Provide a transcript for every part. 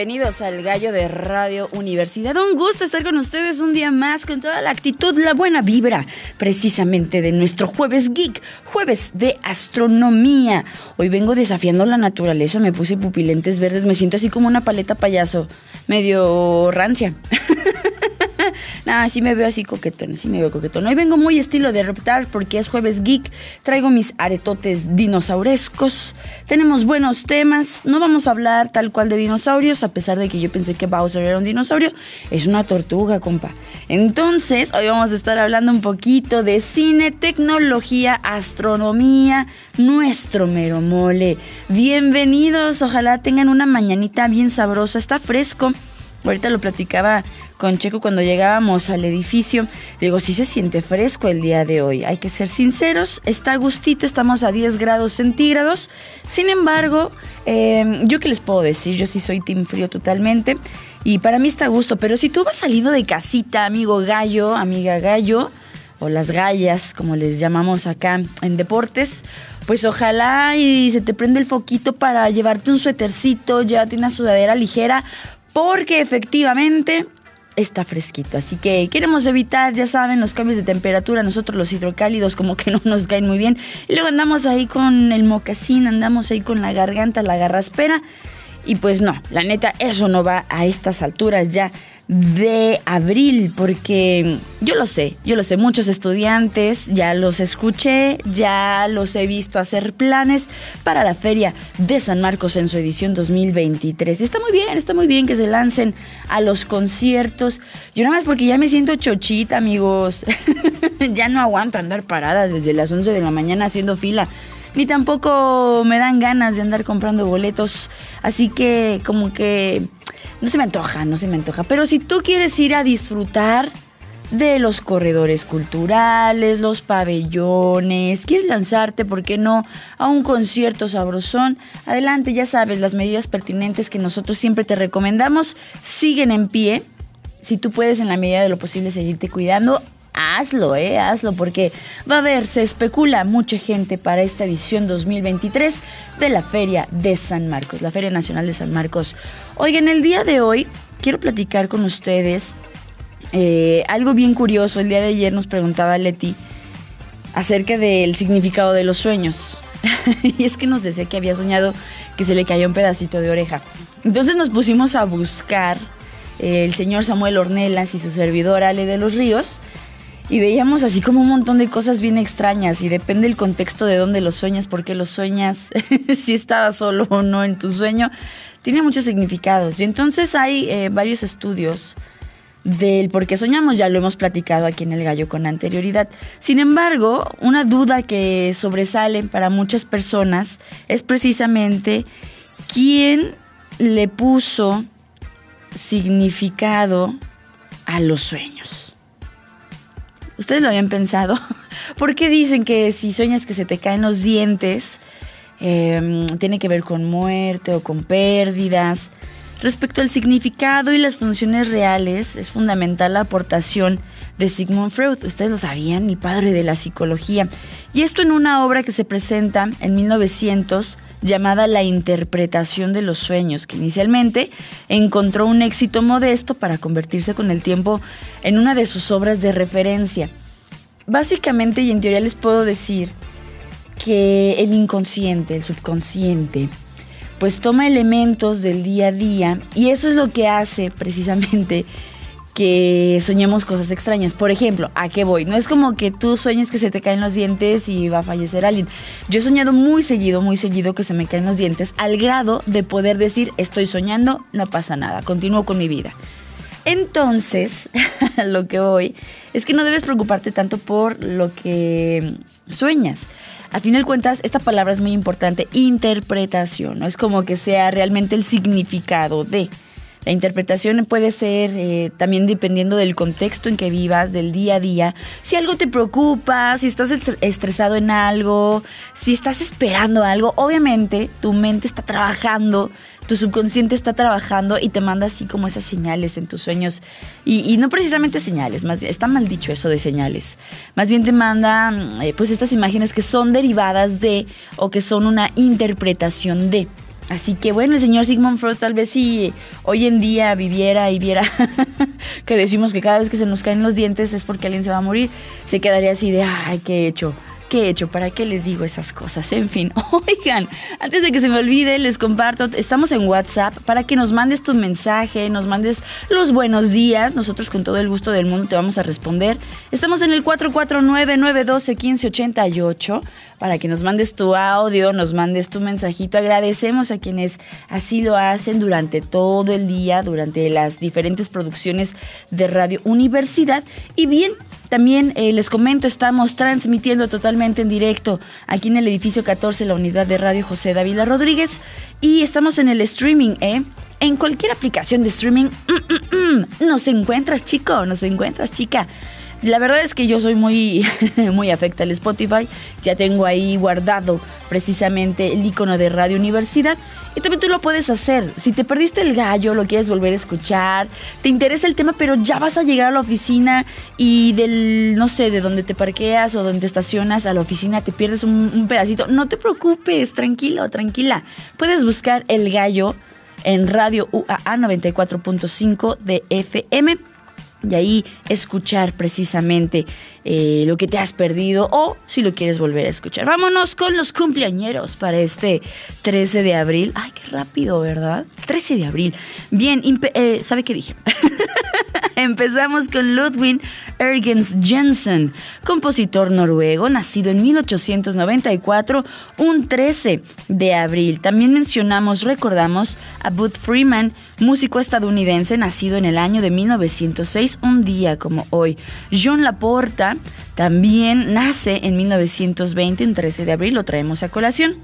Bienvenidos al Gallo de Radio Universidad. Un gusto estar con ustedes un día más con toda la actitud, la buena vibra, precisamente de nuestro jueves geek, jueves de astronomía. Hoy vengo desafiando la naturaleza, me puse pupilentes verdes, me siento así como una paleta payaso, medio rancia. Nada, sí me veo así coquetón, sí me veo coquetón. Hoy vengo muy estilo de Reptar porque es jueves geek. Traigo mis aretotes dinosaurescos. Tenemos buenos temas. No vamos a hablar tal cual de dinosaurios, a pesar de que yo pensé que Bowser era un dinosaurio. Es una tortuga, compa. Entonces, hoy vamos a estar hablando un poquito de cine, tecnología, astronomía, nuestro mero mole. Bienvenidos, ojalá tengan una mañanita bien sabrosa. Está fresco. Ahorita lo platicaba con Checo cuando llegábamos al edificio. Digo, sí se siente fresco el día de hoy. Hay que ser sinceros, está a gustito, estamos a 10 grados centígrados. Sin embargo, em, yo qué les puedo decir, yo sí soy team frío totalmente. Y para mí está a gusto, pero si tú vas salido de casita, amigo gallo, amiga gallo, o las gallas, como les llamamos acá en deportes, pues ojalá y se te prende el foquito para llevarte un suétercito, llévate una sudadera ligera, porque efectivamente está fresquito. Así que queremos evitar, ya saben, los cambios de temperatura. Nosotros los hidrocálidos como que no nos caen muy bien. Y luego andamos ahí con el mocasín, andamos ahí con la garganta, la garraspera. Y pues no, la neta, eso no va a estas alturas ya de abril, porque yo lo sé, yo lo sé, muchos estudiantes ya los escuché, ya los he visto hacer planes para la feria de San Marcos en su edición 2023. Y está muy bien, está muy bien que se lancen a los conciertos. Yo nada más porque ya me siento chochita, amigos. ya no aguanto andar parada desde las 11 de la mañana haciendo fila ni tampoco me dan ganas de andar comprando boletos. Así que como que no se me antoja, no se me antoja. Pero si tú quieres ir a disfrutar de los corredores culturales, los pabellones, quieres lanzarte, ¿por qué no?, a un concierto sabrosón, adelante, ya sabes, las medidas pertinentes que nosotros siempre te recomendamos siguen en pie. Si tú puedes en la medida de lo posible seguirte cuidando, hazlo, eh, hazlo, porque va a haber, se especula mucha gente para esta edición 2023 de la Feria de San Marcos, la Feria Nacional de San Marcos. Oigan, el día de hoy quiero platicar con ustedes eh, algo bien curioso. El día de ayer nos preguntaba Leti acerca del significado de los sueños. y es que nos decía que había soñado que se le cayó un pedacito de oreja. Entonces nos pusimos a buscar eh, el señor Samuel Ornelas y su servidora Ale de los Ríos y veíamos así como un montón de cosas bien extrañas y depende el contexto de dónde lo sueñas, por qué sueñas, si estabas solo o no en tu sueño, tiene muchos significados. Y entonces hay eh, varios estudios del por qué soñamos, ya lo hemos platicado aquí en El Gallo con anterioridad. Sin embargo, una duda que sobresale para muchas personas es precisamente quién le puso significado a los sueños. ¿Ustedes lo habían pensado? ¿Por qué dicen que si sueñas que se te caen los dientes, em, tiene que ver con muerte o con pérdidas? Respecto al significado y las funciones reales, es fundamental la aportación de Sigmund Freud. Ustedes lo sabían, el padre de la psicología. Y esto en una obra que se presenta en 1900 llamada La interpretación de los sueños, que inicialmente encontró un éxito modesto para convertirse con el tiempo en una de sus obras de referencia. Básicamente y en teoría les puedo decir que el inconsciente, el subconsciente, pues toma elementos del día a día y eso es lo que hace precisamente que soñemos cosas extrañas. Por ejemplo, ¿a qué voy? No es como que tú sueñes que se te caen los dientes y va a fallecer alguien. Yo he soñado muy seguido, muy seguido que se me caen los dientes, al grado de poder decir, estoy soñando, no pasa nada, continúo con mi vida. Entonces, lo que voy es que no debes preocuparte tanto por lo que sueñas. A fin de cuentas, esta palabra es muy importante, interpretación, ¿no? Es como que sea realmente el significado de... La interpretación puede ser eh, también dependiendo del contexto en que vivas, del día a día. Si algo te preocupa, si estás estresado en algo, si estás esperando algo, obviamente tu mente está trabajando, tu subconsciente está trabajando y te manda así como esas señales en tus sueños. Y, no precisamente señales, más bien, está mal dicho eso de señales. Más bien te manda mm, eh, pues estas imágenes que son derivadas de o que son una interpretación de. Así que bueno, el señor Sigmund Freud tal vez si hoy en día viviera y viera que decimos que cada vez que se nos caen los dientes es porque alguien se va a morir, se quedaría así de, ay, ¿qué he hecho? ¿Qué he hecho? ¿Para qué les digo esas cosas? En fin, oigan, antes de que se me olvide, les comparto, estamos en WhatsApp para que nos mandes tu mensaje, nos mandes los buenos días. Nosotros con todo el gusto del mundo te vamos a responder. Estamos en el 449-912-1588 para que nos mandes tu audio, nos mandes tu mensajito. Agradecemos a quienes así lo hacen durante todo el día, durante las diferentes producciones de Radio Universidad. Y bien, también eh, les comento, estamos transmitiendo totalmente en directo aquí en el edificio 14, la unidad de radio José Dávila Rodríguez. Y estamos en el streaming, ¿eh? En cualquier aplicación de streaming, mm, mm, mm, nos encuentras, chico, nos encuentras, chica. La verdad es que yo soy muy, muy afecta al Spotify. Ya tengo ahí guardado precisamente el icono de Radio Universidad. Y también tú lo puedes hacer. Si te perdiste el gallo, lo quieres volver a escuchar, te interesa el tema, pero ya vas a llegar a la oficina y del, no sé, de donde te parqueas o donde estacionas a la oficina te pierdes un, un pedacito. No te preocupes, tranquilo, tranquila. Puedes buscar el gallo en Radio UAA 94.5 de FM y ahí escuchar precisamente eh, lo que te has perdido o si lo quieres volver a escuchar. Vámonos con los cumpleañeros para este 13 de abril. Ay, qué rápido, ¿verdad? 13 de abril. Bien, eh, ¿sabe qué dije? Empezamos con Ludwig Ergens Jensen, compositor noruego, nacido en 1894, un 13 de abril. También mencionamos, recordamos a Bud Freeman, músico estadounidense nacido en el año de 1906, un día como hoy. John Laporta también nace en 1920, un 13 de abril, lo traemos a colación.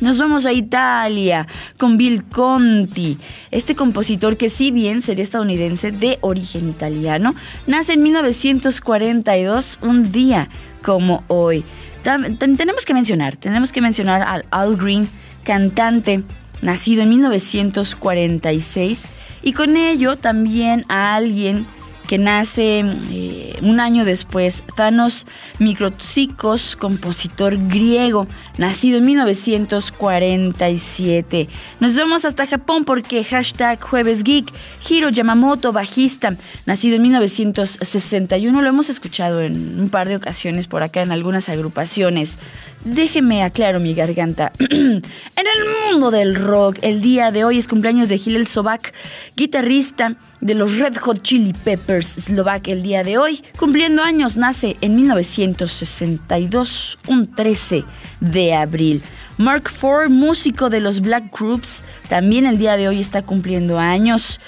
Nos vamos a Italia con Bill Conti, este compositor que si bien sería estadounidense de origen italiano, nace en 1942, un día como hoy. tenemos que mencionar, tenemos que mencionar al Al Green, cantante, nacido en 1946, y con ello también a alguien que nace eh, un año después, Thanos Microtzikos, compositor griego, nacido en 1947. Nos vamos hasta Japón porque hashtag Jueves Geek, Hiro Yamamoto, bajista, nacido en 1961, lo hemos escuchado en un par de ocasiones por acá en algunas agrupaciones. Déjeme aclaro mi garganta. en el mundo del rock, el día de hoy es cumpleaños de Hillel Sobak, guitarrista de los Red Hot Chili Peppers Slovak el día de hoy. Cumpliendo años, nace en 1962, un 13 de abril. Mark Ford, músico de los Black Groups, también el día de hoy está cumpliendo años.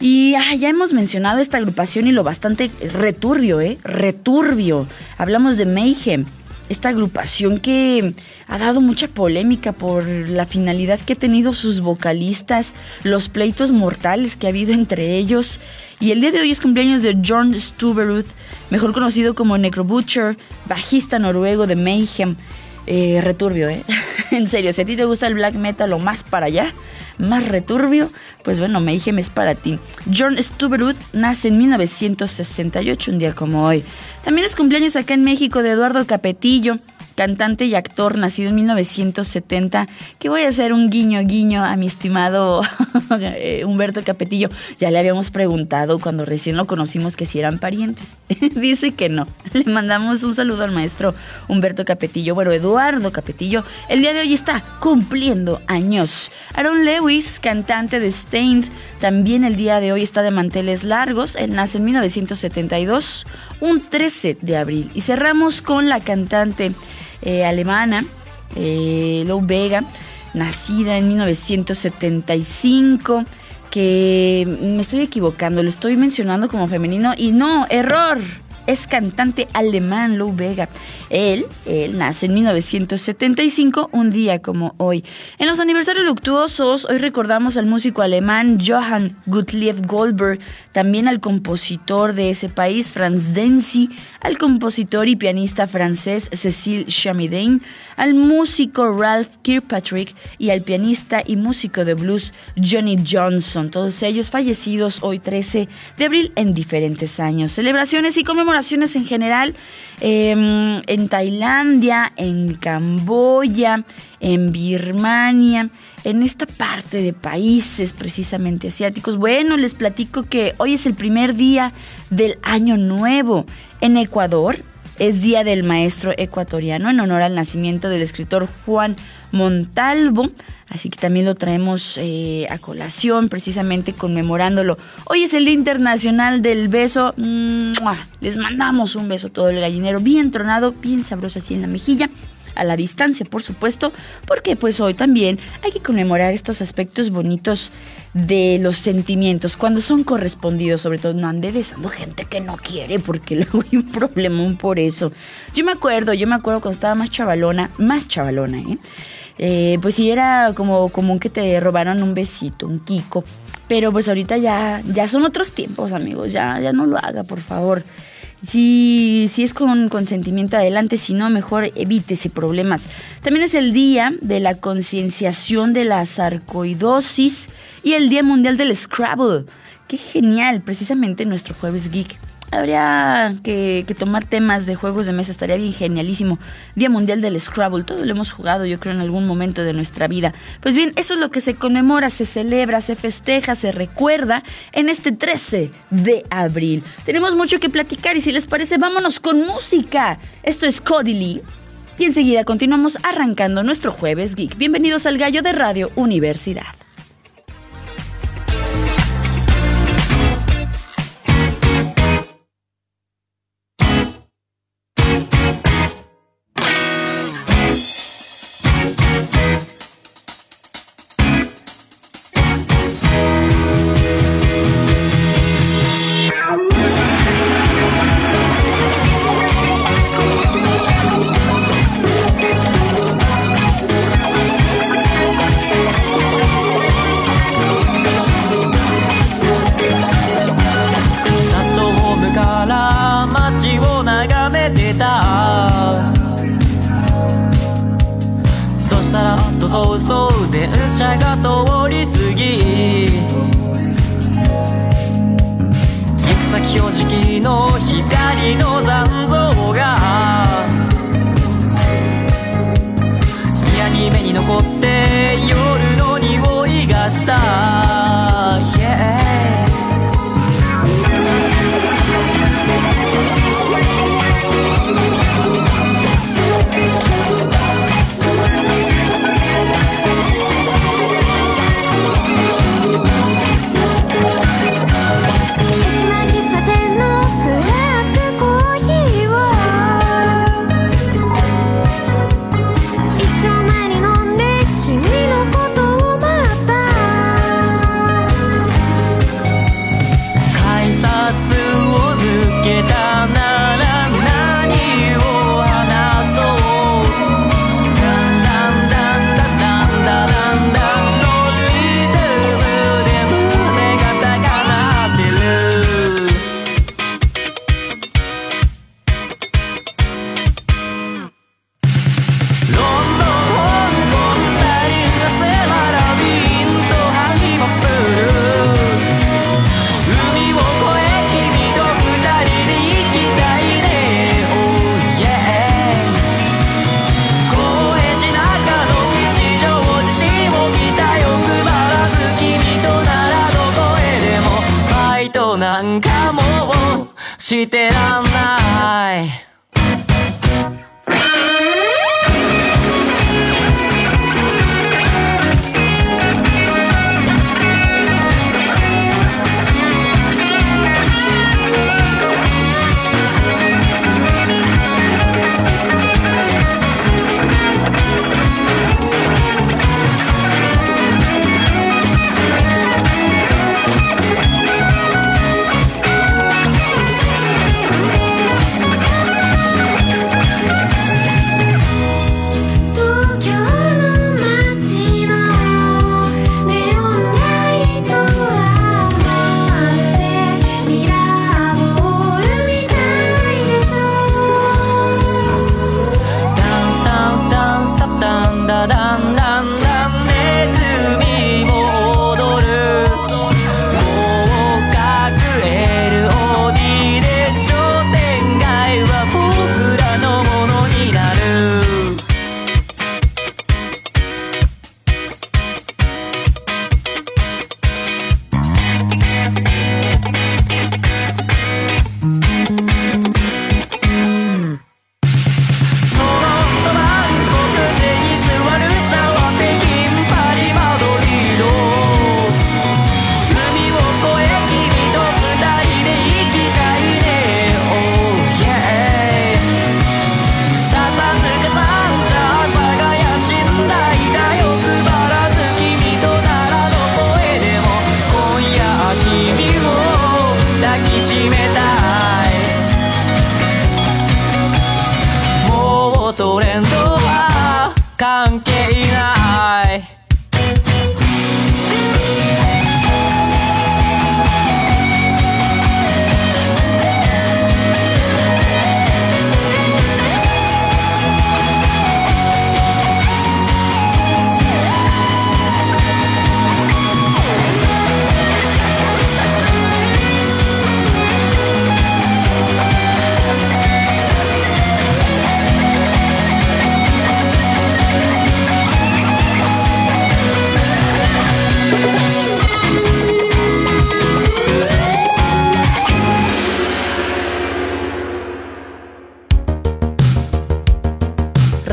Y ah, ya hemos mencionado esta agrupación y lo bastante returbio, ¿eh? Returbio. Hablamos de Mayhem esta agrupación que ha dado mucha polémica por la finalidad que ha tenido sus vocalistas, los pleitos mortales que ha habido entre ellos. Y el día de hoy es cumpleaños de John Stuberuth, mejor conocido como Necro Butcher, bajista noruego de Mayhem. Eh, returbio, ¿eh? en serio, si a ti te gusta el black metal o más para allá, más returbio, pues bueno, Mayhem es para ti. John Stuberuth nace en 1968, un día como hoy. También es cumpleaños acá en México de Eduardo Capetillo cantante y actor nacido en 1970, que voy a hacer un guiño guiño a mi estimado eh, Humberto Capetillo. Ya le habíamos preguntado cuando recién lo conocimos que si eran parientes. Dice que no. Le mandamos un saludo al maestro Humberto Capetillo. Bueno, Eduardo Capetillo, el día de hoy está cumpliendo años. Aaron Lewis, cantante de Stained, también el día de hoy está de manteles largos. Él nace en 1972, un 13 de abril. Y cerramos con la cantante eh, alemana, eh, Lou Vega, nacida en 1975, que me estoy equivocando, lo estoy mencionando como femenino y no, error es cantante alemán, Lou Vega. Él, él nace en 1975, un día como hoy. En los aniversarios luctuosos, hoy recordamos al músico alemán Johann Gottlieb Goldberg, también al compositor de ese país, Franz Denzi, al compositor y pianista francés Cécile Chamidain, al músico Ralph Kirkpatrick y al pianista y músico de blues Johnny Johnson, todos ellos fallecidos hoy 13 de abril en diferentes años. Celebraciones y conmemoraciones en general em, en Tailandia, en Camboya, en Birmania, en esta parte de países precisamente asiáticos. Bueno, les platico que hoy es el primer día del año nuevo. En Ecuador es Día del Maestro Ecuatoriano en honor al nacimiento del escritor Juan Montalvo. Así que también lo traemos eh, a colación, precisamente conmemorándolo. Hoy es el Día Internacional del Beso. Les mandamos un beso todo el gallinero, bien tronado, bien sabroso así en la mejilla a la distancia, por supuesto, porque pues hoy también hay que conmemorar estos aspectos bonitos de los sentimientos, cuando son correspondidos, sobre todo no ande besando gente que no quiere, porque luego hay un problemón por eso. Yo me acuerdo, yo me acuerdo cuando estaba más chavalona, más chavalona, ¿eh? Eh pues sí era como común que te robaran un besito, un kiko. Pero pues ahorita ya, ya son otros tiempos, amigos. Ya, ya no lo haga, por favor. Si, si es con consentimiento adelante, si no, mejor evítese problemas. También es el día de la concienciación de la sarcoidosis y el Día Mundial del Scrabble. Qué genial, precisamente nuestro jueves geek habría que, tomar temas de juegos de mesa, estaría bien genialísimo. Día Mundial del Scrabble, todo lo hemos jugado yo creo en algún momento de nuestra vida. Pues bien, eso es lo que se conmemora, se celebra, se festeja, se recuerda en este 13 de abril. Tenemos mucho que platicar y si les parece, vámonos con música. Esto es Cody Lee. Y enseguida continuamos arrancando nuestro jueves geek. Bienvenidos al Gallo de Radio Universidad.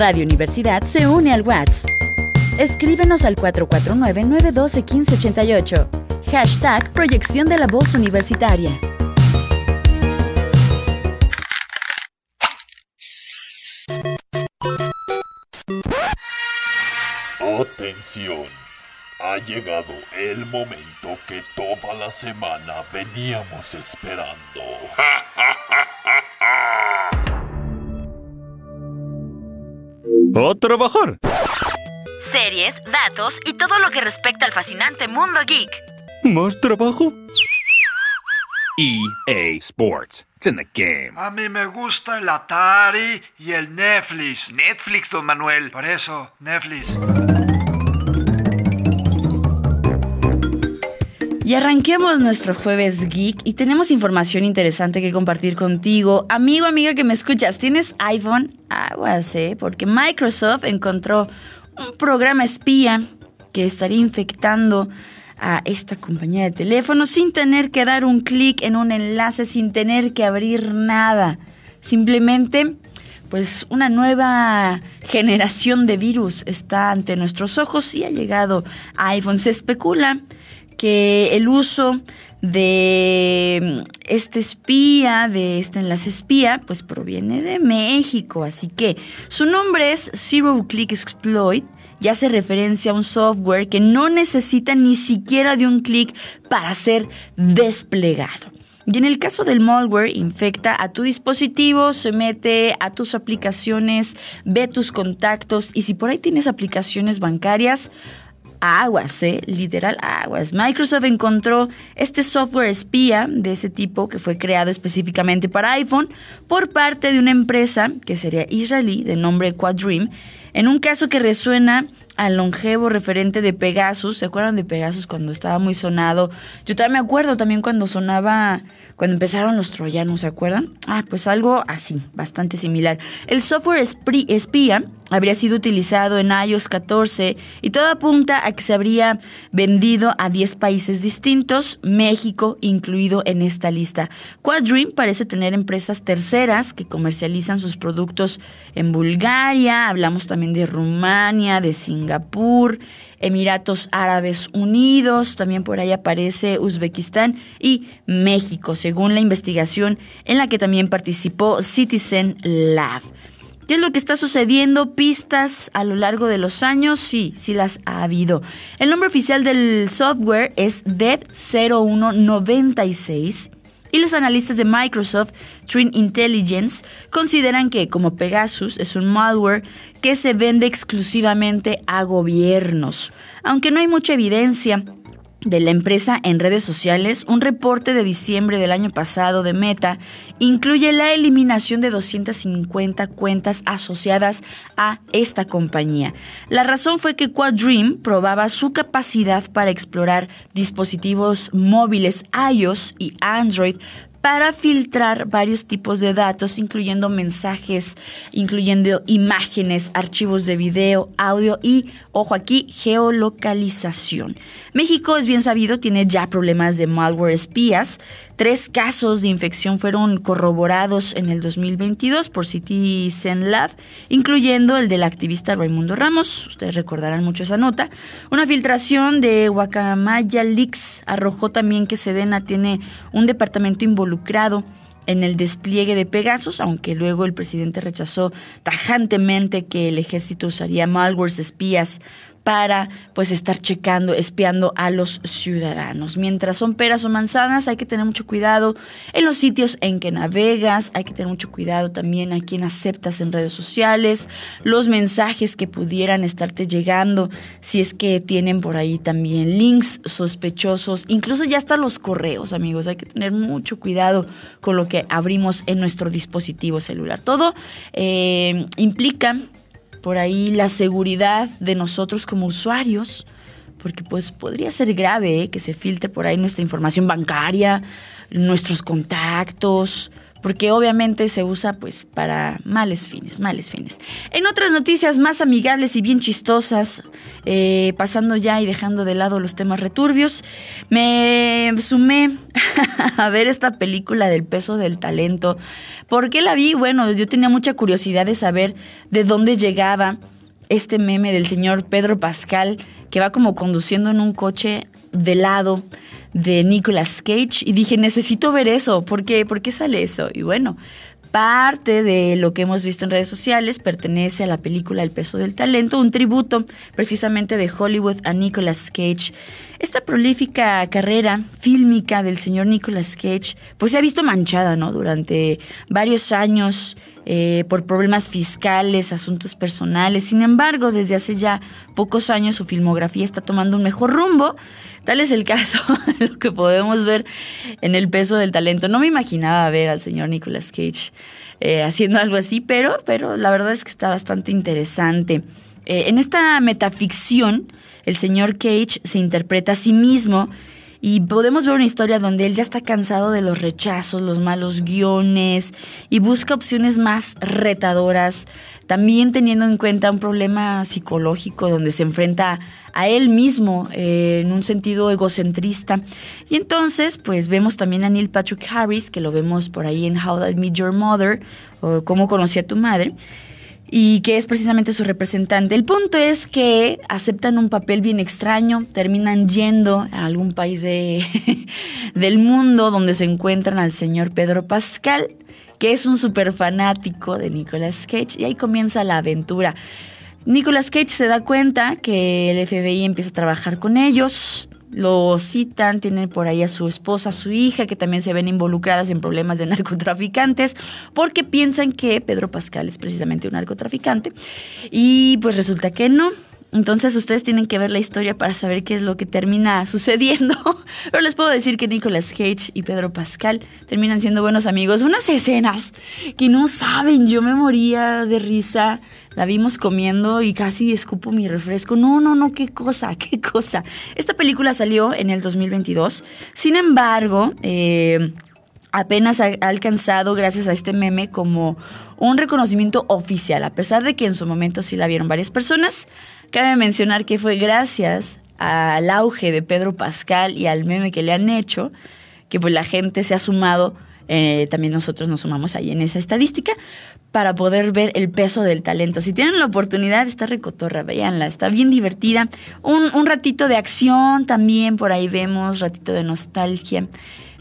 Radio Universidad se une al WhatsApp. Escríbenos al 449-912-1588. Hashtag Proyección de la Voz Universitaria. Atención. Ha llegado el momento que toda la semana veníamos esperando. ¡A trabajar! Series, datos y todo lo que respecta al fascinante mundo geek. ¿Más trabajo? EA Sports. It's in the game. A mí me gusta el Atari y el Netflix. Netflix, don Manuel. Por eso, Netflix. Y arranquemos nuestro jueves geek y tenemos información interesante que compartir contigo. Amigo, amiga que me escuchas, ¿tienes iPhone? Aguas, ¿eh? Porque Microsoft encontró un programa espía que estaría infectando a esta compañía de teléfono sin tener que dar un clic en un enlace, sin tener que abrir nada. Simplemente, pues una nueva generación de virus está ante nuestros ojos y ha llegado a iPhone. Se especula que el uso de este espía, de este enlace espía, pues proviene de México. Así que su nombre es Zero Click Exploit y hace referencia a un software que no necesita ni siquiera de un clic para ser desplegado. Y en el caso del malware, infecta a tu dispositivo, se mete a tus aplicaciones, ve tus contactos y si por ahí tienes aplicaciones bancarias, aguas, ¿eh? literal aguas. Microsoft encontró este software espía de ese tipo que fue creado específicamente para iPhone por parte de una empresa que sería israelí de nombre Quadream, en un caso que resuena al longevo referente de Pegasus. ¿Se acuerdan de Pegasus cuando estaba muy sonado? Yo también me acuerdo también cuando sonaba cuando empezaron los troyanos, ¿se acuerdan? Ah, pues algo así, bastante similar. El software espía habría sido utilizado en iOS 14 y todo apunta a que se habría vendido a 10 países distintos, México incluido en esta lista. Quadream parece tener empresas terceras que comercializan sus productos en Bulgaria, hablamos también de Rumania, de Singapur, Emiratos Árabes Unidos, también por ahí aparece Uzbekistán y México, según la investigación en la que también participó Citizen Lab. ¿Qué es lo que está sucediendo? Pistas a lo largo de los años, sí, sí las ha habido. El nombre oficial del software es Dev0196 y los analistas de Microsoft, Trin Intelligence, consideran que, como Pegasus, es un malware que se vende exclusivamente a gobiernos. Aunque no hay mucha evidencia de la empresa en redes sociales, un reporte de diciembre del año pasado de Meta incluye la eliminación de 250 cuentas asociadas a esta compañía. La razón fue que Quadream probaba su capacidad para explorar dispositivos móviles iOS y Android para filtrar varios tipos de datos, incluyendo mensajes, incluyendo imágenes, archivos de video, audio y, ojo aquí, geolocalización. México, es bien sabido, tiene ya problemas de malware espías. Tres casos de infección fueron corroborados en el 2022 por Citizen Lab, incluyendo el del activista Raimundo Ramos. Ustedes recordarán mucho esa nota. Una filtración de Guacamaya Leaks arrojó también que Sedena tiene un departamento involucrado en el despliegue de Pegasus, aunque luego el presidente rechazó tajantemente que el ejército usaría malwares espías para pues estar checando, espiando a los ciudadanos. Mientras son peras o manzanas, hay que tener mucho cuidado en los sitios en que navegas, hay que tener mucho cuidado también a quién aceptas en redes sociales, los mensajes que pudieran estarte llegando, si es que tienen por ahí también links sospechosos, incluso ya hasta los correos, amigos, hay que tener mucho cuidado con lo que abrimos en nuestro dispositivo celular. Todo eh, implica por ahí la seguridad de nosotros como usuarios, porque pues podría ser grave ¿eh? que se filtre por ahí nuestra información bancaria, nuestros contactos, porque obviamente se usa pues para males fines, males fines. En otras noticias más amigables y bien chistosas, eh, pasando ya y dejando de lado los temas returbios, me sumé a ver esta película del peso del talento. ¿Por qué la vi? Bueno, yo tenía mucha curiosidad de saber de dónde llegaba este meme del señor Pedro Pascal que va como conduciendo en un coche de lado de Nicolas Cage y dije, necesito ver eso, ¿por qué? ¿Por qué sale eso? Y bueno, parte de lo que hemos visto en redes sociales pertenece a la película El peso del talento, un tributo precisamente de Hollywood a Nicolas Cage. Esta prolífica carrera fílmica del señor Nicolas Cage pues se ha visto manchada, ¿no? Durante varios años eh, por problemas fiscales, asuntos personales. Sin embargo, desde hace ya pocos años su filmografía está tomando un mejor rumbo. Tal es el caso de lo que podemos ver en el peso del talento. No me imaginaba ver al señor Nicolas Cage eh, haciendo algo así, pero, pero la verdad es que está bastante interesante. Eh, en esta metaficción, el señor Cage se interpreta a sí mismo y podemos ver una historia donde él ya está cansado de los rechazos, los malos guiones y busca opciones más retadoras, también teniendo en cuenta un problema psicológico donde se enfrenta a él mismo eh, en un sentido egocentrista. Y entonces, pues vemos también a Neil Patrick Harris, que lo vemos por ahí en How I Meet Your Mother, o Cómo conocí a tu madre y que es precisamente su representante. El punto es que aceptan un papel bien extraño, terminan yendo a algún país de, del mundo donde se encuentran al señor Pedro Pascal, que es un súper fanático de Nicolas Cage, y ahí comienza la aventura. Nicolas Cage se da cuenta que el FBI empieza a trabajar con ellos, lo citan, tienen por ahí a su esposa, a su hija, que también se ven involucradas en problemas de narcotraficantes, porque piensan que Pedro Pascal es precisamente un narcotraficante. Y pues resulta que no. Entonces ustedes tienen que ver la historia para saber qué es lo que termina sucediendo. Pero les puedo decir que Nicolas Cage y Pedro Pascal terminan siendo buenos amigos. Unas escenas que no saben, yo me moría de risa la vimos comiendo y casi escupo mi refresco. No, no, no, qué cosa, qué cosa. Esta película salió en el 2022. Sin embargo, eh, apenas ha alcanzado, gracias a este meme, como un reconocimiento oficial. A pesar de que en su momento sí la vieron varias personas, cabe mencionar que fue gracias al auge de Pedro Pascal y al meme que le han hecho, que pues la gente se ha sumado eh, también nosotros nos sumamos ahí en esa estadística para poder ver el peso del talento. Si tienen la oportunidad, está recotorra, véanla, está bien divertida. Un, un ratito de acción también, por ahí vemos, ratito de nostalgia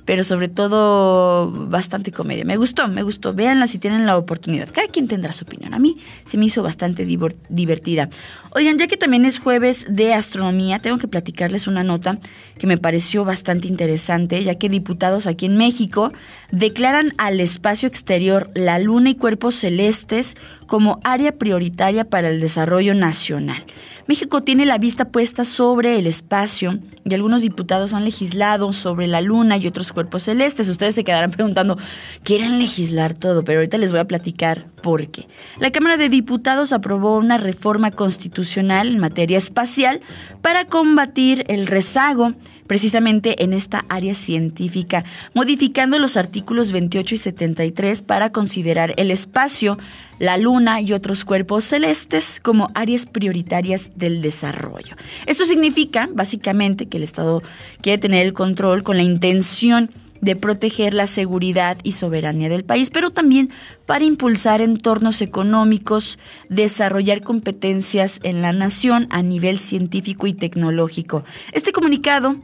pero sobre todo bastante comedia. Me gustó, me gustó. Véanla si tienen la oportunidad. Cada quien tendrá su opinión. A mí se me hizo bastante divertida. Oigan, ya que también es jueves de astronomía, tengo que platicarles una nota que me pareció bastante interesante, ya que diputados aquí en México declaran al espacio exterior la luna y cuerpos celestes como área prioritaria para el desarrollo nacional. México tiene la vista puesta sobre el espacio y algunos diputados han legislado sobre la luna y otros cuerpos celestes. Ustedes se quedarán preguntando, ¿quieren legislar todo? Pero ahorita les voy a platicar por qué. La Cámara de Diputados aprobó una reforma constitucional en materia espacial para combatir el rezago precisamente en esta área científica, modificando los artículos 28 y 73 para considerar el espacio, la luna y otros cuerpos celestes como áreas prioritarias del desarrollo. Esto significa, básicamente, que el Estado quiere tener el control con la intención de proteger la seguridad y soberanía del país, pero también para impulsar entornos económicos, desarrollar competencias en la nación a nivel científico y tecnológico. Este comunicado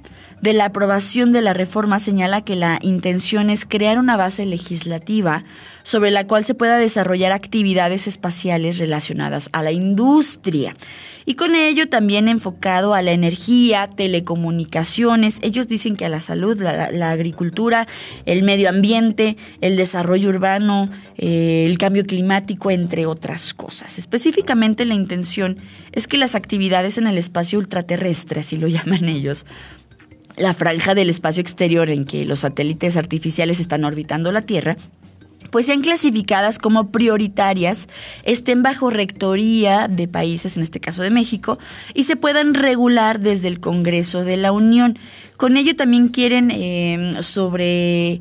de la aprobación de la reforma señala que la intención es crear una base legislativa sobre la cual se pueda desarrollar actividades espaciales relacionadas a la industria y con ello también enfocado a la energía, telecomunicaciones. Ellos dicen que a la salud, la, agricultura, el medio ambiente, el desarrollo urbano, eh, el cambio climático, entre otras cosas. Específicamente la intención es que las actividades en el espacio ultraterrestre, así lo llaman ellos, la franja del espacio exterior en que los satélites artificiales están orbitando la Tierra, pues sean clasificadas como prioritarias, estén bajo rectoría de países, en este caso de México, y se puedan regular desde el Congreso de la Unión. Con ello también quieren eh, sobresalir,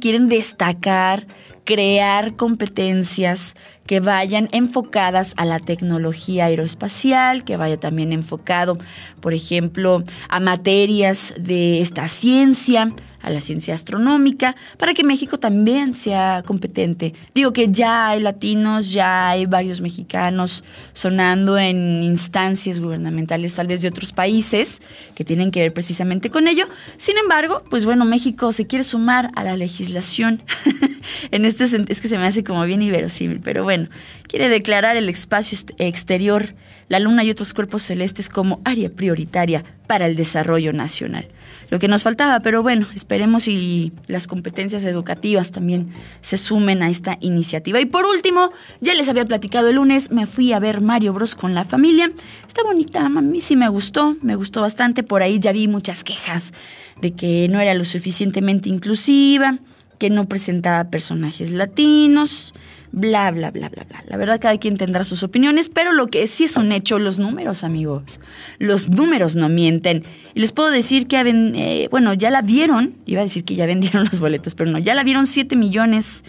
quieren destacar crear competencias que vayan enfocadas a la tecnología aeroespacial, que vaya también enfocado, por ejemplo, a materias de esta ciencia, a la ciencia astronómica, para que México también sea competente. Digo que ya hay latinos, ya hay varios mexicanos sonando en instancias gubernamentales tal vez de otros países que tienen que ver precisamente con ello. Sin embargo, pues bueno, México se quiere sumar a la legislación en este sentido, es que se me hace como bien inverosímil, pero bueno, quiere declarar el espacio exterior, la luna y otros cuerpos celestes como área prioritaria para el desarrollo nacional lo que nos faltaba, pero bueno, esperemos y las competencias educativas también se sumen a esta iniciativa. Y por último, ya les había platicado el lunes, me fui a ver Mario Bros con la familia. Está bonita, a mí sí me gustó, me gustó bastante, por ahí ya vi muchas quejas de que no era lo suficientemente inclusiva, que no presentaba personajes latinos bla, bla, bla, bla, bla. La verdad, cada quien tendrá sus opiniones, pero lo que sí es un hecho, los números, amigos. Los números no mienten. Y les puedo decir que, eh, bueno, ya la vieron, iba a decir que ya vendieron los boletos, pero no, ya la vieron 7 millones.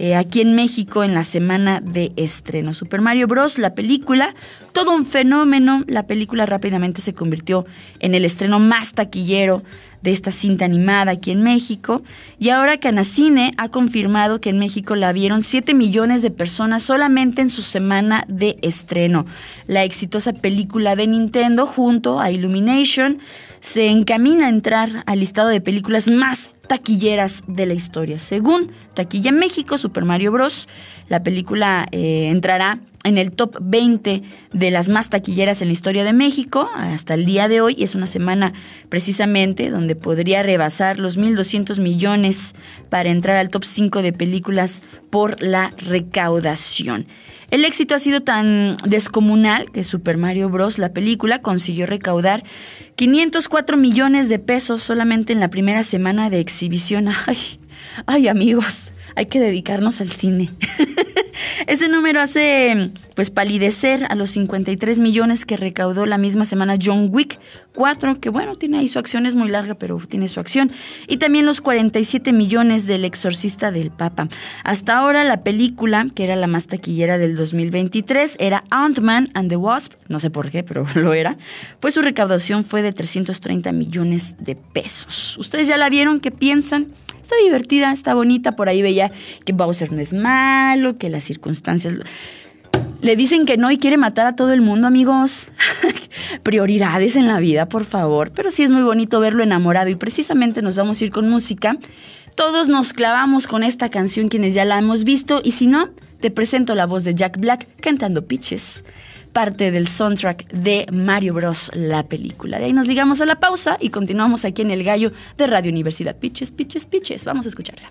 Eh, aquí en México en la semana de estreno. Super Mario Bros., la película, todo un fenómeno. La película rápidamente se convirtió en el estreno más taquillero de esta cinta animada aquí en México. Y ahora Canacine ha confirmado que en México la vieron 7 millones de personas solamente en su semana de estreno. La exitosa película de Nintendo junto a Illumination se encamina a entrar al listado de películas más taquilleras de la historia. Según Taquilla México, Super Mario Bros., la película eh, entrará en el top 20 de las más taquilleras en la historia de México hasta el día de hoy. Es una semana precisamente donde podría rebasar los 1.200 millones para entrar al top 5 de películas por la recaudación. El éxito ha sido tan descomunal que Super Mario Bros., la película, consiguió recaudar 504 millones de pesos solamente en la primera semana de exhibición. Ay, ay amigos, hay que dedicarnos al cine. Ese número hace pues palidecer a los 53 millones que recaudó la misma semana John Wick 4, que bueno, tiene ahí su acción, es muy larga, pero tiene su acción, y también los 47 millones del exorcista del Papa. Hasta ahora la película, que era la más taquillera del 2023, era Ant-Man and the Wasp, no sé por qué, pero lo era, pues su recaudación fue de 330 millones de pesos. ¿Ustedes ya la vieron? ¿Qué piensan? Está divertida, está bonita, por ahí veía que Bowser no es malo, que las circunstancias... Le dicen que no y quiere matar a todo el mundo, amigos. Prioridades en la vida, por favor. Pero sí es muy bonito verlo enamorado y precisamente nos vamos a ir con música. Todos nos clavamos con esta canción quienes ya la hemos visto y si no, te presento la voz de Jack Black cantando Pitches parte del soundtrack de Mario Bros, la película. De ahí nos ligamos a la pausa y continuamos aquí en El Gallo de Radio Universidad. Pitches, pitches, pitches. Vamos a escucharla.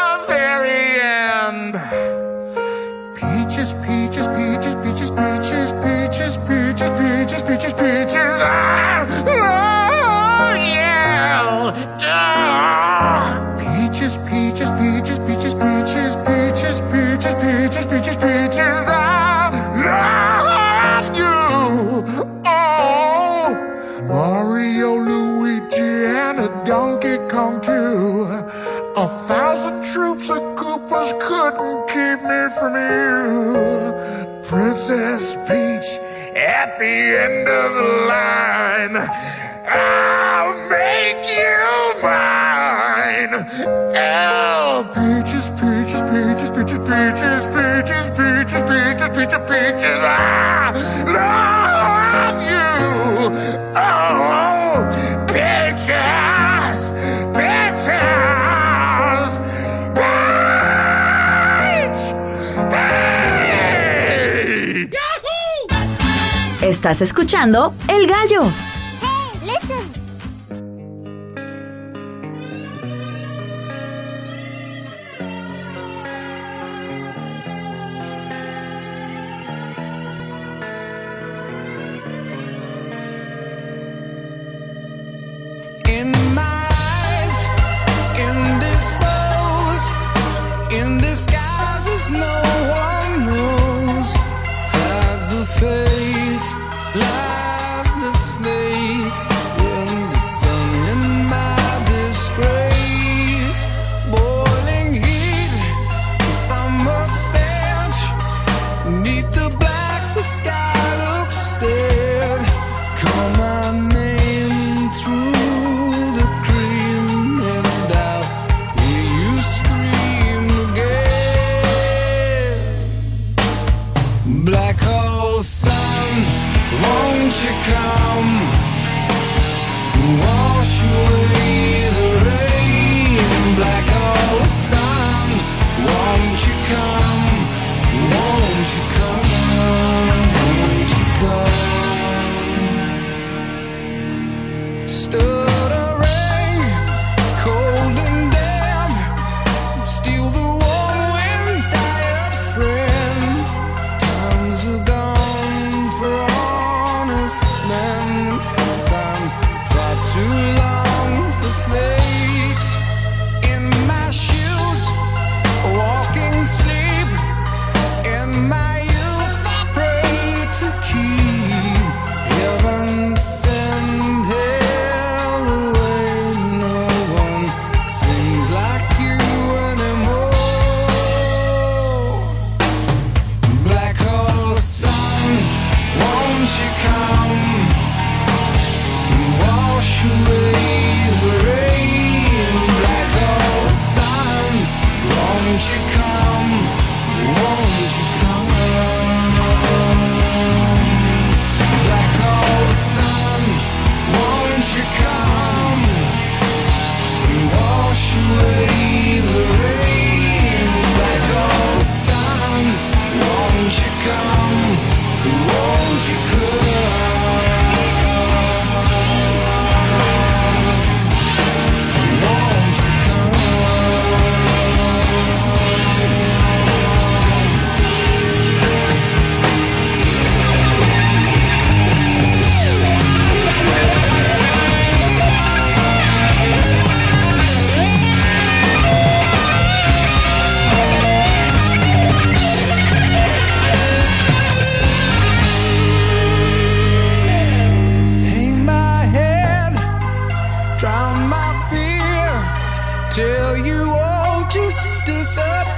much couldn't keep me from you. Princess Peach at the end of the line. I'll make you mine. Oh, peaches, peaches, peaches, peaches, peaches, peaches, peaches, peaches, peaches, peaches. Ah! Estás escuchando El Gallo.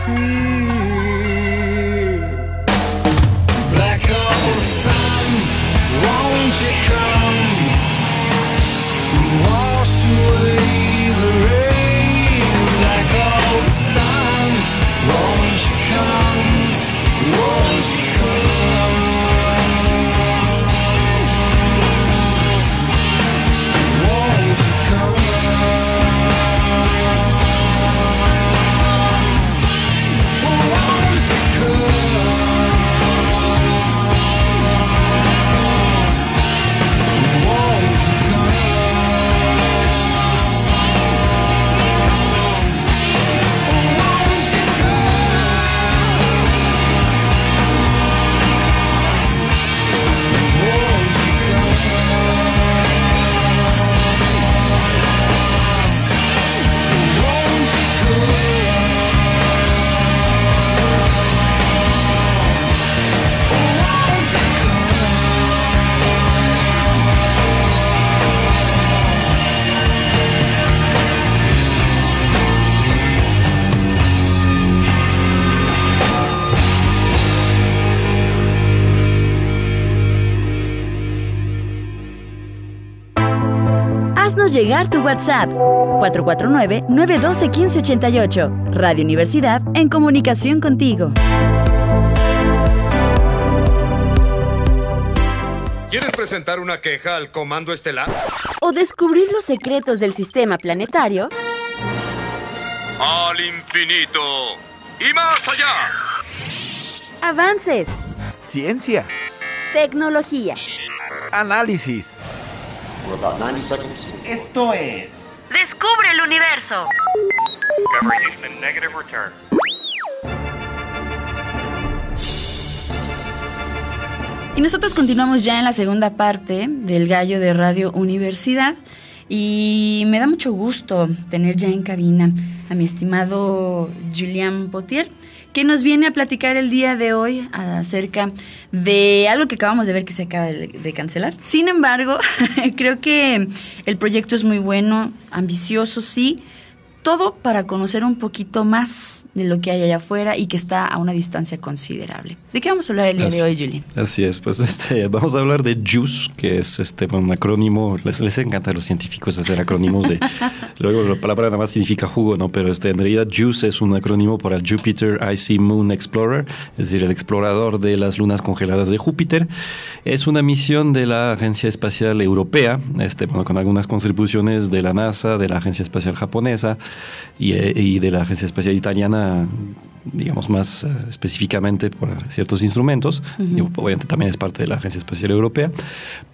free. Llegar tu WhatsApp 449-912-1588. Radio Universidad en comunicación contigo. ¿Quieres presentar una queja al Comando Estelar? O descubrir los secretos del sistema planetario. Al infinito y más allá. Avances. Ciencia. Tecnología. Análisis. Esto es. Descubre el universo. Y nosotros continuamos ya en la segunda parte del Gallo de Radio Universidad y me da mucho gusto tener ya en cabina a mi estimado Julián Potier que nos viene a platicar el día de hoy acerca de algo que acabamos de ver que se acaba de, cancelar. Sin embargo, creo que el proyecto es muy bueno, ambicioso, sí, todo para conocer un poquito más de lo que hay allá afuera y que está a una distancia considerable. ¿De qué vamos a hablar el día Así- de hoy, Julián? Así es, pues este, vamos a hablar de JUICE, que es este un acrónimo, les, les encanta a los científicos hacer acrónimos de, luego la palabra nada más significa jugo, ¿no? Pero este, en realidad JUICE es un acrónimo para Jupiter Icy Moon Explorer, es decir, el explorador de las lunas congeladas de Júpiter. Es una misión de la Agencia Espacial Europea, este, bueno, con algunas contribuciones de la NASA, de la Agencia Espacial Japonesa y, eh, y de la Agencia Espacial Italiana digamos más eh, específicamente por ciertos instrumentos, Ujú. y obviamente también es parte de la Agencia Espacial Europea,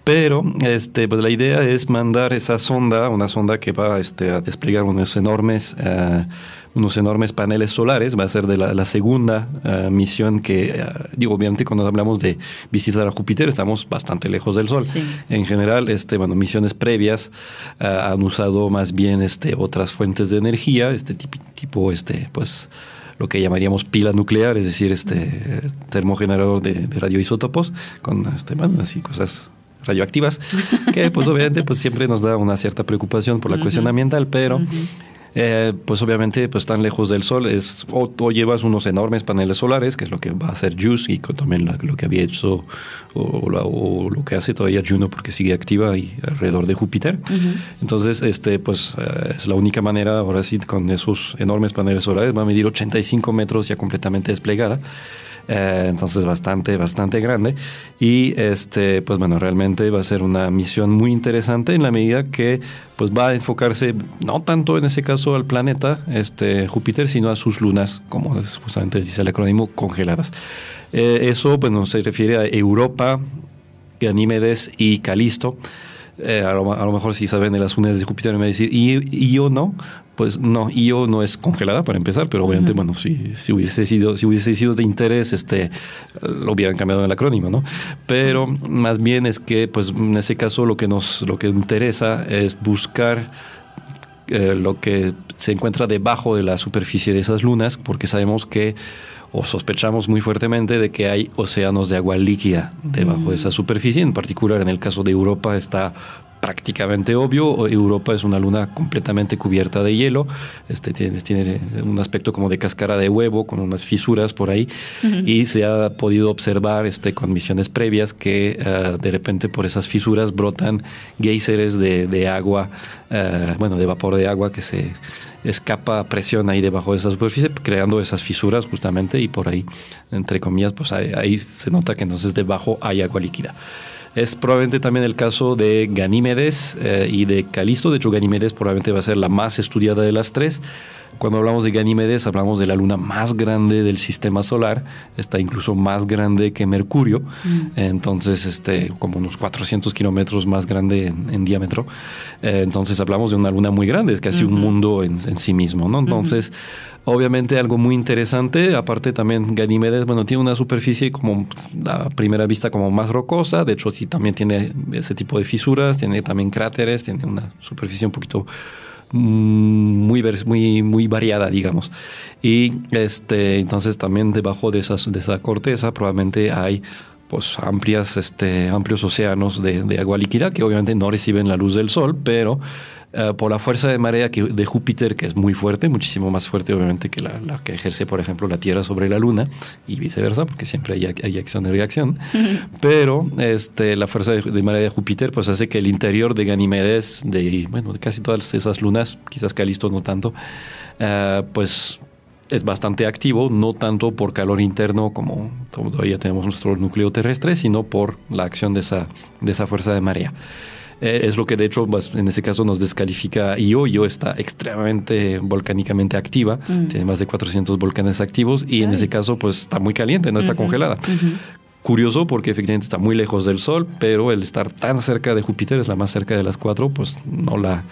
pero este, pues la idea es mandar esa sonda, una sonda que va este, a desplegar unos enormes, eh, unos enormes paneles solares, va a ser de la, la segunda eh, misión que, eh, digo, obviamente cuando hablamos de visitar a Júpiter estamos bastante lejos del Sol. En general, este, bueno, misiones previas eh, han usado más bien este, otras fuentes de energía, este tipo, tipo este, pues lo que llamaríamos pila nuclear, es decir, este termogenerador de, de radioisótopos con este, bueno, así cosas radioactivas, que pues obviamente pues siempre nos da una cierta preocupación por la cuestión ambiental, pero eh, pues obviamente pues tan lejos del sol es o, o llevas unos enormes paneles solares que es lo que va a hacer JUICE y también la- lo que había hecho o lo que hace todavía Juno porque sigue activa y alrededor de Júpiter. Entonces este pues eh, es la única manera ahora sí con esos enormes paneles solares va a medir 85 metros ya completamente desplegada eh, entonces bastante, bastante grande. Y este, pues bueno, realmente va a ser una misión muy interesante en la medida que pues va a enfocarse no tanto en ese caso al planeta, este, Júpiter, sino a sus lunas, como es justamente dice el acrónimo, congeladas. Eh, eso, bueno, se refiere a Europa, Ganímedes y Calisto. Eh, a, lo, a lo mejor si saben de las lunas de Júpiter me va a decir, ¿y Io no? Pues no, Io no es congelada para empezar, pero obviamente, bueno, si, si, hubiese sido, si hubiese sido de interés, este, lo hubieran cambiado en el acrónimo, ¿no? Pero más bien es que, pues en ese caso lo que nos, lo que interesa es buscar eh, lo que se encuentra debajo de la superficie de esas lunas, porque sabemos que o sospechamos muy fuertemente de que hay océanos de agua líquida debajo de esa superficie. En particular, en el caso de Europa está prácticamente obvio. Europa es una luna completamente cubierta de hielo. Este tiene, tiene un aspecto como de cáscara de huevo con unas fisuras por ahí. Y se ha podido observar este, con misiones previas que eh, de repente por esas fisuras brotan géiseres de, de agua, eh, bueno, de vapor de agua que se escapa presión ahí debajo de esa superficie, creando esas fisuras justamente y por ahí, entre comillas, pues ahí, ahí se nota que entonces debajo hay agua líquida. Es probablemente también el caso de Ganímedes eh, y de Calisto. De hecho, Ganímedes probablemente va a ser la más estudiada de las tres. Cuando hablamos de Ganímedes, hablamos de la luna más grande del sistema solar. Está incluso más grande que Mercurio. Entonces, este, como unos 400 kilómetros más grande en, en diámetro. Eh, entonces, hablamos de una luna muy grande. Es casi un mundo en, en sí mismo, ¿no? Entonces, obviamente algo muy interesante. Aparte también Ganímedes, bueno, tiene una superficie como a primera vista como más rocosa. De hecho, sí también tiene ese tipo de fisuras. Tiene también cráteres. Tiene una superficie un poquito mm, muy, muy, muy variada, digamos. Y este, entonces también debajo de, esas, de esa corteza probablemente hay pues amplias, este, amplios océanos de, de agua líquida que obviamente no reciben la luz del sol, pero eh, por la fuerza de marea que, de Júpiter, que es muy fuerte, muchísimo más fuerte obviamente que la, la que ejerce, por ejemplo, la Tierra sobre la Luna y viceversa, porque siempre hay, hay acción y reacción. Pero este, la fuerza de, de marea de Júpiter pues hace que el interior de Ganímedes, de, bueno, de casi todas esas lunas, quizás Calisto no tanto, eh, pues es bastante activo, no tanto por calor interno como todavía tenemos nuestro núcleo terrestre, sino por la acción de esa, de esa fuerza de marea. Eh, es lo que de hecho pues, en ese caso nos descalifica Io. Io está extremadamente volcánicamente activa, Mm. tiene más de 400 volcanes activos y en ese caso pues está muy caliente, no está congelada. Curioso porque efectivamente está muy lejos del Sol, pero el estar tan cerca de Júpiter, es la más cerca de las cuatro, pues no la,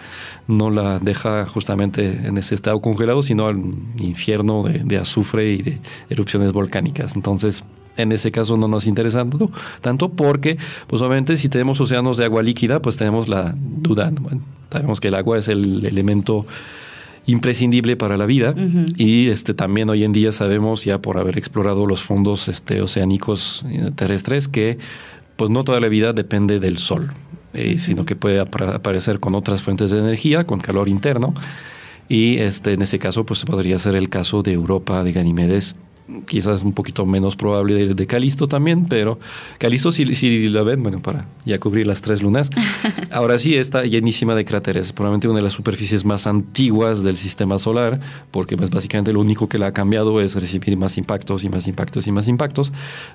no la deja justamente en ese estado congelado, sino al infierno de, de azufre y de erupciones volcánicas. Entonces, en ese caso no nos interesa tanto, tanto porque, pues obviamente si tenemos océanos de agua líquida, pues tenemos la duda. Bueno, sabemos que el agua es el elemento imprescindible para la vida y este también hoy en día sabemos ya por haber explorado los fondos este, oceánicos eh, terrestres que pues no toda la vida depende del sol eh, sino que puede apar- aparecer con otras fuentes de energía con calor interno y este en ese caso pues podría ser el caso de Europa de Ganímedes quizás un poquito menos probable de, de Calisto también, pero Calisto si, si la ven, bueno, para ya cubrir las tres lunas, ahora sí está llenísima de cráteres, probablemente una de las superficies más antiguas del sistema solar, porque pues básicamente lo único que la ha cambiado es recibir más impactos y más impactos y más impactos,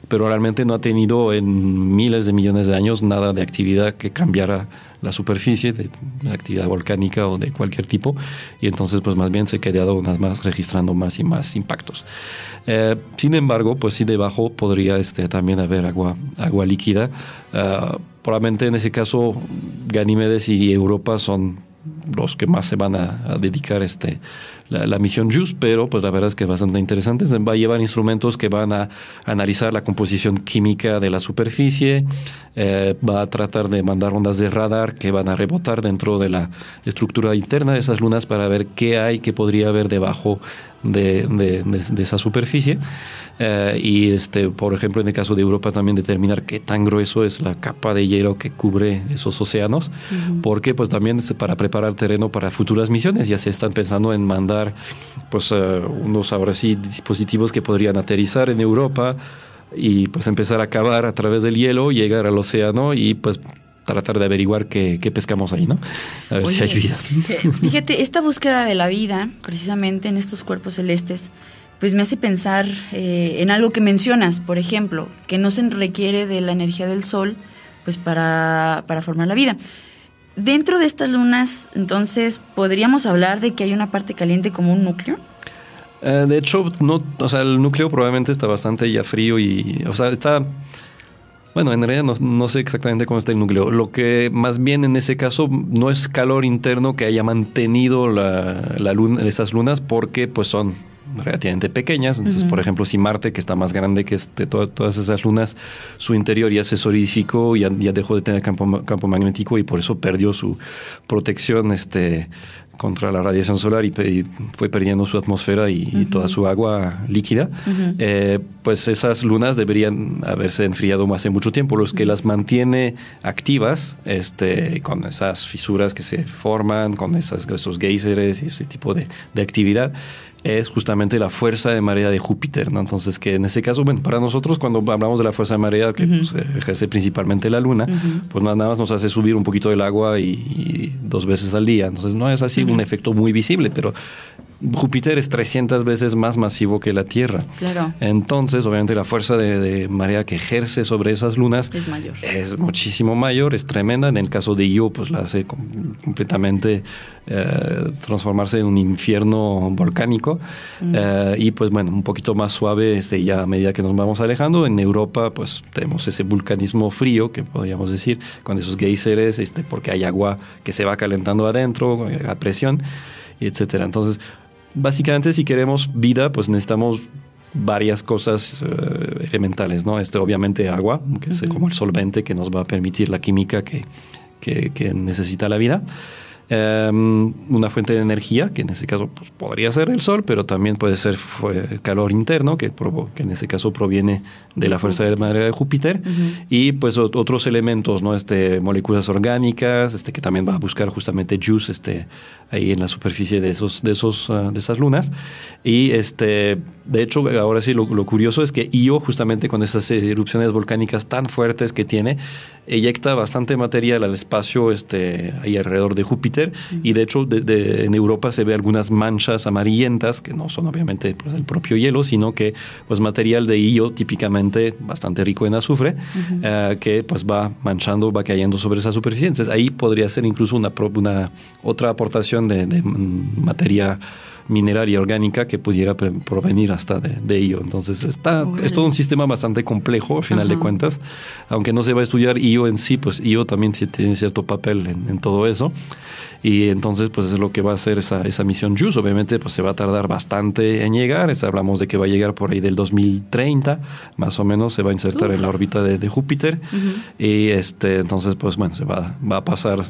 pero realmente no ha tenido en miles de millones de años nada de actividad que cambiara la superficie de actividad volcánica o de cualquier tipo y entonces pues más bien se ha quedado nada más registrando más y más impactos. Eh, sin embargo, pues sí debajo podría este, también haber agua, agua líquida. Ah, probablemente en ese caso Ganímedes y Europa son los que más se van a, a dedicar este, la, misión JUICE, pero pues la verdad es que es bastante interesante. Va a llevar instrumentos que van a analizar la composición química de la superficie, eh, va a tratar de mandar ondas de radar que van a rebotar dentro de la estructura interna de esas lunas para ver qué hay, qué podría haber debajo de, de- de- de esa superficie. Eh, y este, por ejemplo, en el caso de Europa también determinar qué tan grueso es la capa de hielo que cubre esos océanos, porque pues también para preparar terreno para futuras misiones. Ya se están pensando en mandar pues eh, unos ahora sí dispositivos que podrían aterrizar en Europa y pues empezar a cavar a través del hielo, llegar al océano y pues tratar de averiguar qué, qué pescamos ahí, ¿no? A ver si hay vida. Fíjate, esta búsqueda de la vida, precisamente en estos cuerpos celestes, pues me hace pensar eh, en algo que mencionas, por ejemplo, que no se requiere de la energía del sol pues para, para formar la vida. Dentro de estas lunas, entonces, ¿podríamos hablar de que hay una parte caliente como un núcleo? Eh, de hecho, no, o sea, el núcleo probablemente está bastante ya frío y, o sea, está, bueno, en realidad no, no sé exactamente cómo está el núcleo. Lo que más bien en ese caso no es calor interno que haya mantenido la, la luna, esas lunas porque pues son relativamente pequeñas. Entonces, por ejemplo, si Marte, que está más grande que este, to- todas esas lunas, su interior ya se solidificó, ya, ya dejó de tener campo, ma- campo magnético y por eso perdió su protección este, contra la radiación solar y, fue perdiendo su atmósfera y, toda su agua líquida, eh, pues esas lunas deberían haberse enfriado hace mucho tiempo. Los que las mantiene activas, este, con esas fisuras que se forman, con esas, esos géiseres y ese tipo de, de actividad, es justamente la fuerza de marea de Júpiter, ¿no? Entonces, que en ese caso, bueno, para nosotros cuando hablamos de la fuerza de marea, que pues, ejerce principalmente la luna, pues nada más nos hace subir un poquito el agua y, y dos veces al día. Entonces, no es así un efecto muy visible, pero Júpiter es 300 veces más masivo que la Tierra. Claro. Entonces, obviamente, la fuerza de, de marea que ejerce sobre esas lunas Es mayor. es muchísimo mayor, es tremenda. En el caso de Io, pues la hace com- completamente eh, transformarse en un infierno volcánico. Eh, y pues bueno, un poquito más suave este, ya a medida que nos vamos alejando. En Europa, pues tenemos ese vulcanismo frío, que podríamos decir, con esos géiseres, este, porque hay agua que se va calentando adentro eh, a presión, etcétera. Entonces, básicamente, si queremos vida, pues necesitamos varias cosas eh, elementales, ¿no? Este, obviamente, agua, que es como el solvente que nos va a permitir la química que, que, que necesita la vida. em, una fuente de energía, que en ese caso pues, podría ser el Sol, pero también puede ser calor interno, que, que en ese caso proviene de la fuerza de madera de Júpiter, y pues ot- otros elementos, ¿no? Este, moléculas orgánicas, este, que también va a buscar justamente juice este, ahí en la superficie de, esos, de, esos, ah, de esas lunas. Y este, de hecho, ahora sí, lo, lo curioso es que Io, justamente con esas erupciones volcánicas tan fuertes que tiene, eyecta bastante material al espacio este, ahí alrededor de Júpiter. Y de hecho, de- de- en Europa se ve algunas manchas amarillentas, que no son obviamente pues, el propio hielo, sino que pues material de Io típicamente bastante rico en azufre, eh, que pues va manchando, va cayendo sobre esa superficie. Entonces ahí podría ser incluso una, una otra aportación de, materia mineraria orgánica que pudiera provenir hasta de, de ello. Entonces está, es todo un sistema bastante complejo, al final de cuentas. Aunque no se va a estudiar IO en sí, pues IO también sí tiene cierto papel en, en todo eso. Y entonces, pues es lo que va a hacer esa, esa misión JUICE. Obviamente, pues se va a tardar bastante en llegar. Es- hablamos de que va a llegar por ahí del 2030, más o menos, se va a insertar en la órbita de, de Júpiter. Y este, entonces, pues bueno, se va, va a pasar eh,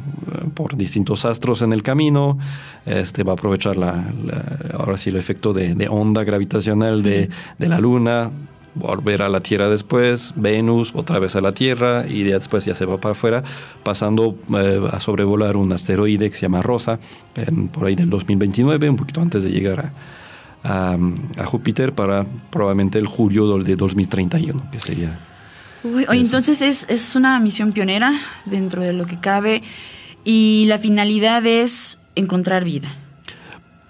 por distintos astros en el camino. Este, va a aprovechar la, la- ahora sí el efecto de, de onda gravitacional de, de la Luna, volver a la Tierra después, Venus, otra vez a la Tierra y ya después ya se va para afuera, pasando eh, a sobrevolar un asteroide que se llama Rosa, en- por ahí del 2029, un poquito antes de llegar a, a, a Júpiter para probablemente el julio de 2031, que sería... Uy, entonces es, es una misión pionera dentro de lo que cabe y la finalidad es encontrar vida.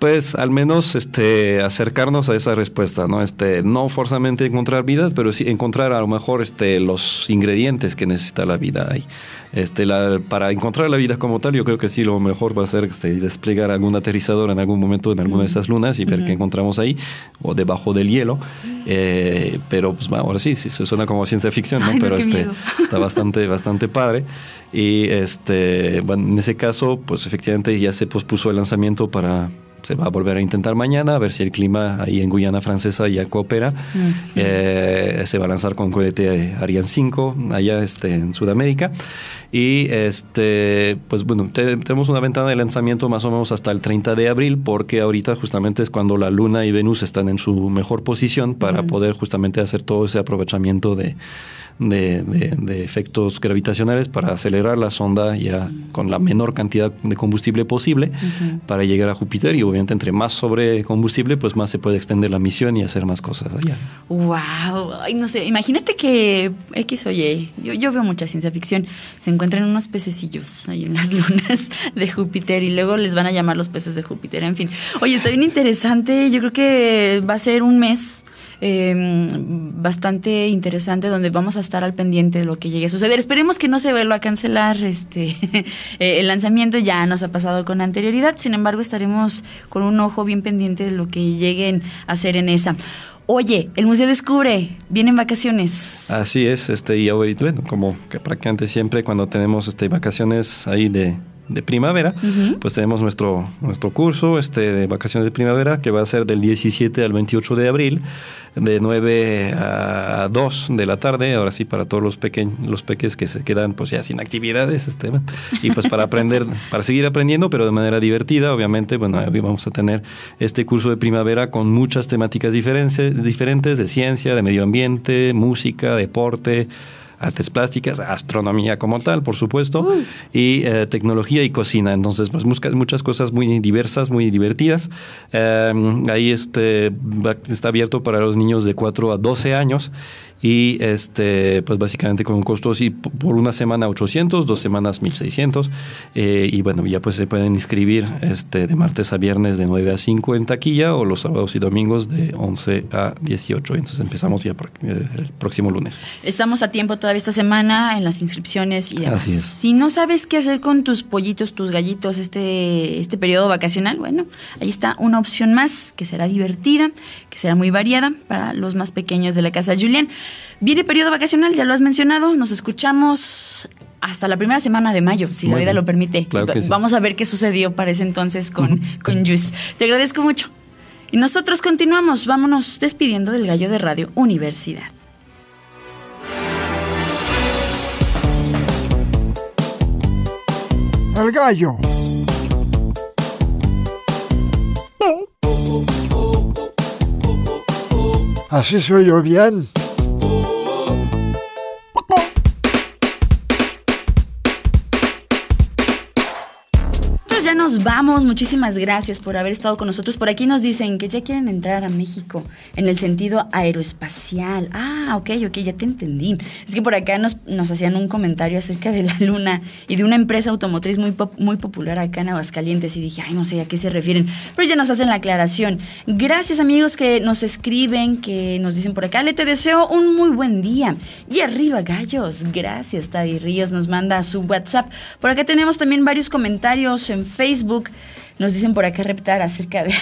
Pues al menos este acercarnos a esa respuesta, ¿no? Este, no forzosamente encontrar vida, pero sí encontrar a lo mejor este, los ingredientes que necesita la vida ahí. Este, la, para encontrar la vida como tal, yo creo que sí lo mejor va a ser este, desplegar algún aterrizador en algún momento en alguna de esas lunas y ver qué encontramos ahí, o debajo del hielo. Eh, pero pues bueno, ahora sí, sí, suena como ciencia ficción, ¿no? Ay, no, pero este, miedo. está bastante, bastante padre. Y este, bueno, en ese caso, pues efectivamente ya se pospuso el lanzamiento para. Se va a volver a intentar mañana, a ver si el clima ahí en Guyana Francesa ya coopera. Eh, se va a lanzar con cohete Ariane 5 allá este, en Sudamérica. Y este, pues bueno, te- tenemos una ventana de lanzamiento más o menos hasta el 30 de abril, porque ahorita justamente es cuando la Luna y Venus están en su mejor posición para poder justamente hacer todo ese aprovechamiento de, de, de- de efectos gravitacionales para acelerar la sonda ya con la menor cantidad de combustible posible para llegar a Júpiter. Y obviamente entre más sobre combustible pues más se puede extender la misión y hacer más cosas allá. Wow, ay no sé, imagínate que X o Y, yo, yo veo mucha ciencia ficción, se encuentran unos pececillos ahí en las lunas de Júpiter y luego les van a llamar los peces de Júpiter, en fin. Oye, está bien interesante, yo creo que va a ser un mes eh, bastante interesante donde vamos a estar al pendiente de lo que llegue a suceder. Esperemos que no se vuelva a cancelar este eh, el lanzamiento, ya nos ha pasado con anterioridad, sin embargo estaremos con un ojo bien pendiente de lo que lleguen a hacer en esa. Oye, el Museo Descubre, vienen vacaciones. Así es, este, y bueno, como que prácticamente siempre cuando tenemos este, vacaciones ahí de, de primavera, pues tenemos nuestro, nuestro curso este, de vacaciones de primavera que va a ser del 17 al 28 de abril, de 9 a 2 de la tarde, ahora sí para todos los pequeños, los peques que se quedan pues ya sin actividades, este, y pues para aprender, para seguir aprendiendo, pero de manera divertida, obviamente, bueno, hoy vamos a tener este curso de primavera con muchas temáticas diferentes, diferentes de ciencia, de medio ambiente, música, deporte, artes plásticas, astronomía como tal, por supuesto, y eh, tecnología y cocina. Entonces, pues muchas, muchas cosas muy diversas, muy divertidas. Eh, ahí este, está abierto para los niños de 4 a 12 años y este pues básicamente con un costo así por una semana 800, dos semanas 1600 eh, y bueno ya pues se pueden inscribir este de martes a viernes de 9 a 5 en taquilla o los sábados y domingos de 11 a 18 entonces empezamos ya eh, el próximo lunes. Estamos a tiempo todavía esta semana en las inscripciones y demás. Así es. Si no sabes qué hacer con tus pollitos, tus gallitos este, este periodo vacacional, bueno, ahí está una opción más que será divertida, que será muy variada para los más pequeños de la casa. Julián, Viene periodo vacacional, ya lo has mencionado. Nos escuchamos hasta la primera semana de mayo, si la vida lo permite. Claro. Vamos a ver qué sucedió para ese entonces con, con Juice. Te agradezco mucho. Y nosotros continuamos, vámonos despidiendo del gallo de radio Universidad. El gallo. Así soy yo bien. Nos vamos. Muchísimas gracias por haber estado con nosotros. Por aquí nos dicen que ya quieren entrar a México en el sentido aeroespacial. Ah, ok, ok, ya te entendí. Es que por acá nos, nos hacían un comentario acerca de la luna y de una empresa automotriz muy, pop- muy popular acá en Aguascalientes y dije, ay, no sé a qué se refieren. Pero ya nos hacen la aclaración. Gracias amigos que nos escriben, que nos dicen por acá. Le te deseo un muy buen día. Y arriba, gallos. Gracias, Tavi Ríos nos manda su WhatsApp. Por acá tenemos también varios comentarios en Facebook. Facebook Nos dicen por acá reptar acerca de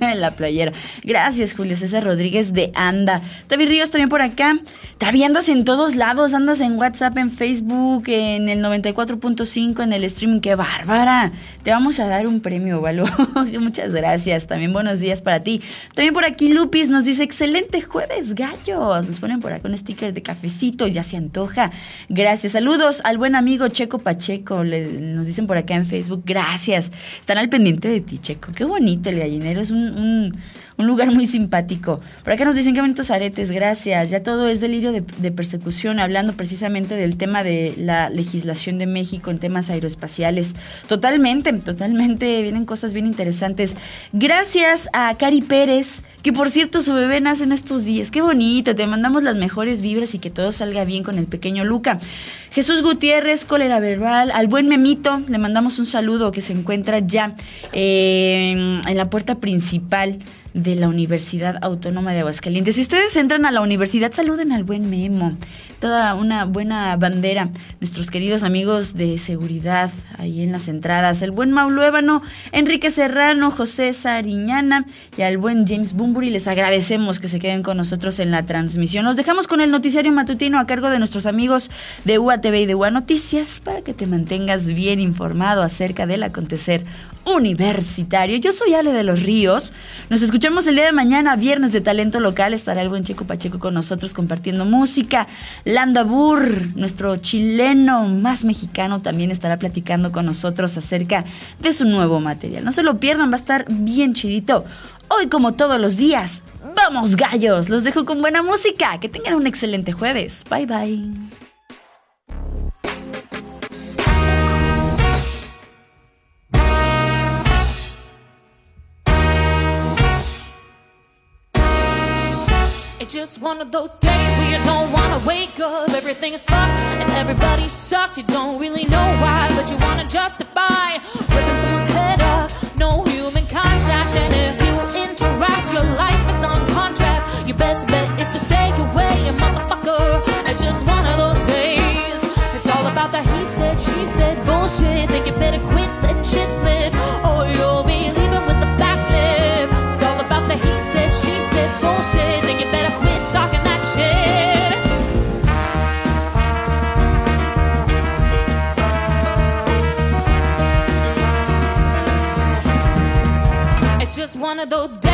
la playera. Gracias, Julio César Rodríguez de Anda. Tavi Ríos también por acá. Tavi, andas en todos lados. Andas en WhatsApp, en Facebook, en el 94.5, en el streaming. ¡Qué bárbara! Te vamos a dar un premio, Valo. Muchas gracias. También buenos días para ti. También por aquí Lupis nos dice, excelente jueves, gallos. Nos ponen por acá un sticker de cafecito, ya se antoja. Gracias. Saludos al buen amigo Checo Pacheco. Le- nos dicen por acá en Facebook, gracias. Están al pendiente de ti, Checo. Qué bonito el gallinero. Es un, un- un lugar muy simpático. Por acá nos dicen qué bonitos aretes, gracias. Ya todo es delirio de, persecución, hablando precisamente del tema de la legislación de México en temas aeroespaciales. Totalmente, totalmente, vienen cosas bien interesantes. Gracias a Cari Pérez, que por cierto su bebé nace en estos días. Qué bonito, te mandamos las mejores vibras y que todo salga bien con el pequeño Luca. Jesús Gutiérrez, cólera verbal, al buen Memito, le mandamos un saludo que se encuentra ya eh, en la puerta principal de la Universidad Autónoma de Aguascalientes. Si ustedes entran a la universidad, saluden al buen Memo. Toda una buena bandera. Nuestros queridos amigos de seguridad ahí en las entradas. El buen Maulu Ébano, Enrique Serrano, José Sariñana y al buen James Bumburi. Les agradecemos que se queden con nosotros en la transmisión. Los dejamos con el noticiario matutino a cargo de nuestros amigos de UATV y de UA Noticias para que te mantengas bien informado acerca del acontecer universitario. Yo soy Ale de los Ríos. Nos escuchamos el día de mañana, viernes de talento local. Estará el buen Checo Pacheco con nosotros compartiendo música. Landa Burr, nuestro chileno más mexicano, también estará platicando con nosotros acerca de su nuevo material. No se lo pierdan, va a estar bien chidito. Hoy, como todos los días, vamos gallos. Los dejo con buena música. Que tengan un excelente jueves. Bye bye. It's just one of those days where you don't wanna wake up. Everything is fucked and everybody sucks. You don't really know why, but you wanna justify ripping someone's head off. No human contact, and if you interact, your life is on those